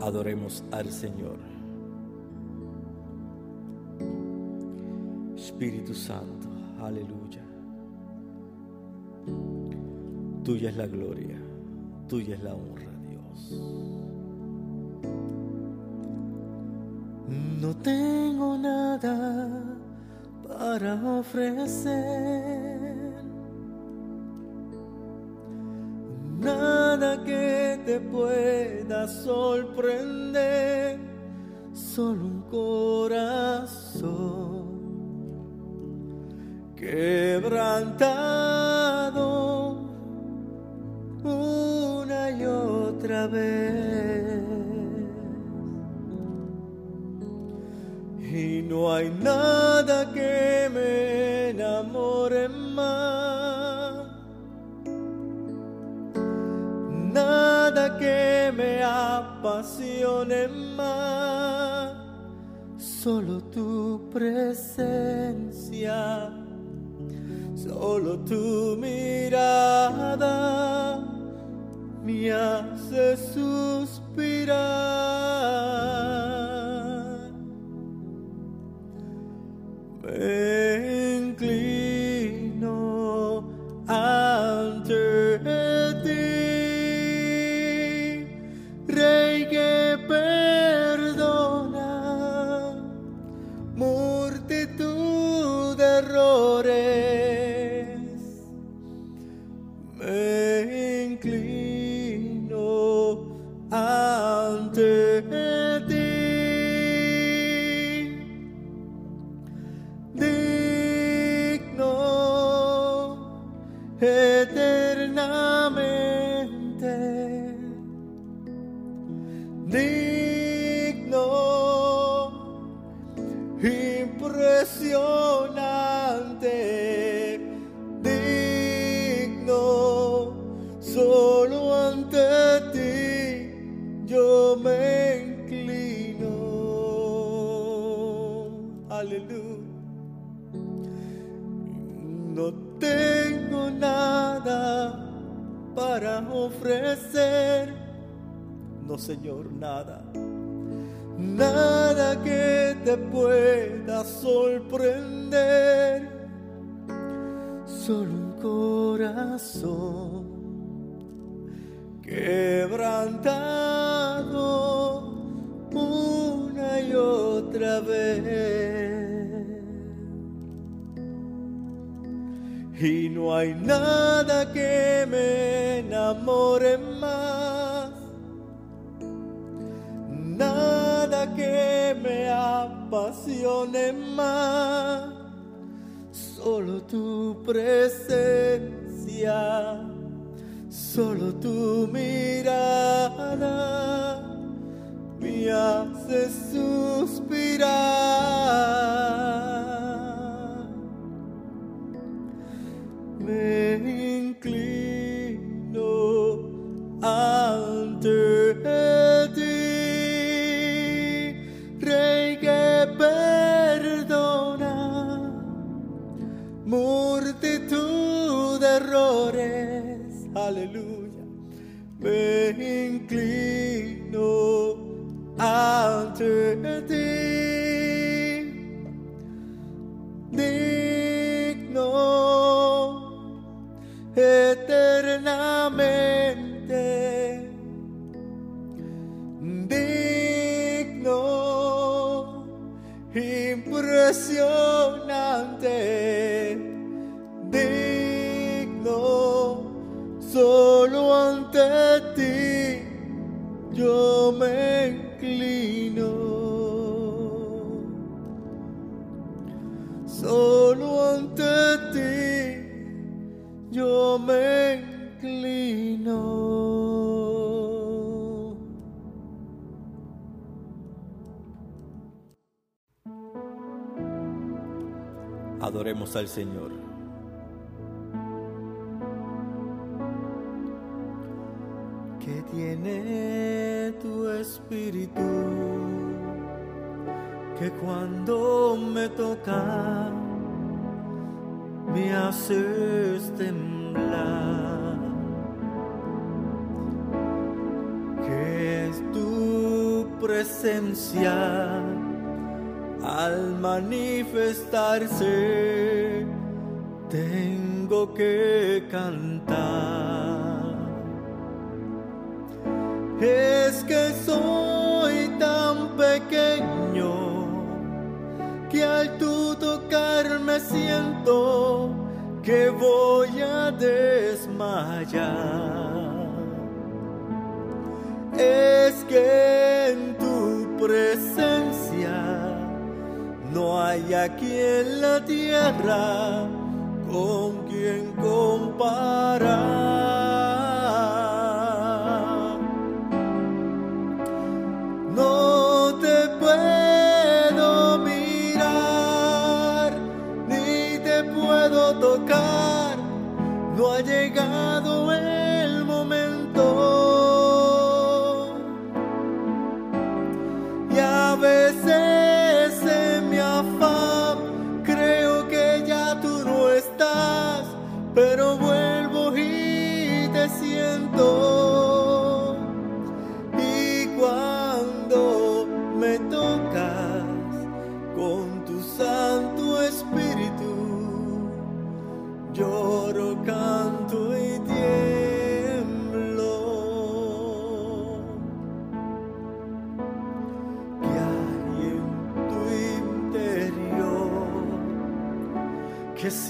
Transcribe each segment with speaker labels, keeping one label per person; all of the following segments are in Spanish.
Speaker 1: Adoremos al Señor. Espíritu Santo, aleluya. Tuya es la gloria, tuya es la honra, Dios. No tengo nada para ofrecer. Nada que te pueda sorprender, solo un corazón quebrantado una y otra vez. Y no hay nada que me enamore más, apasione más, solo tu presencia, solo tu mirada me hace suspirar. Me inclino de errores. Me inclino ante ti. digno eternamente, para ofrecer. No, Señor, nada. Nada que te pueda sorprender. Solo un corazón quebrantado una y otra vez. Y no hay nada que me enamore más, nada que me apasione más, solo tu presencia, solo tu mirada me hace suspirar ante ti. Digno eternamente, digno, impresionante, digno, solo ante ti yo me Solo ante ti yo me inclino. Adoremos al Señor. Que tiene tu espíritu que cuando me toca me haces temblar. Que es tu presencia al manifestarse tengo que cantar. Es que soy tocarme siento que voy a desmayar. Es que en tu presencia no hay aquí en la tierra con quien comparar.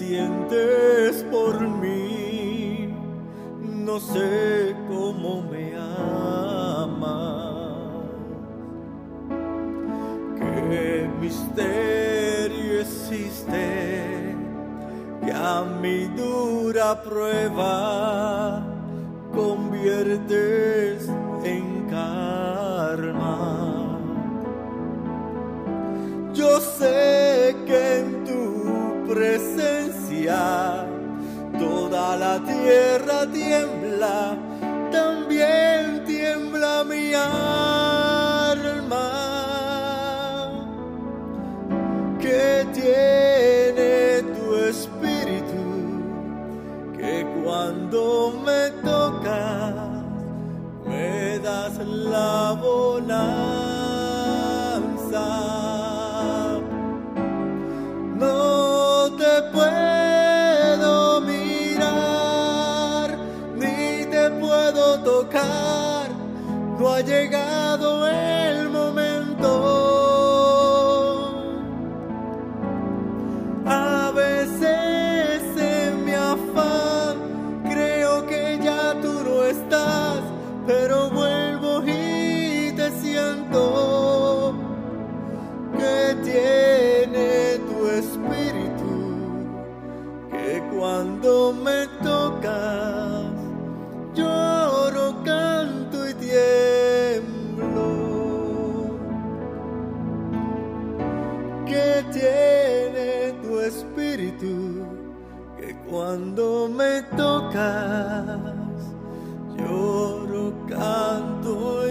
Speaker 1: Sientes por mí, no sé cómo me amas. Qué misterio existe que a mi dura prueba conviertes en karma. Yo sé que en tu presencia toda la tierra tiembla, también tiembla mi alma. Que tiene ha llegado el momento. A veces en mi afán creo que ya tú no estás, pero vuelvo y te siento que tiene tu espíritu, que cuando me tocas Cuando me tocas, lloro, canto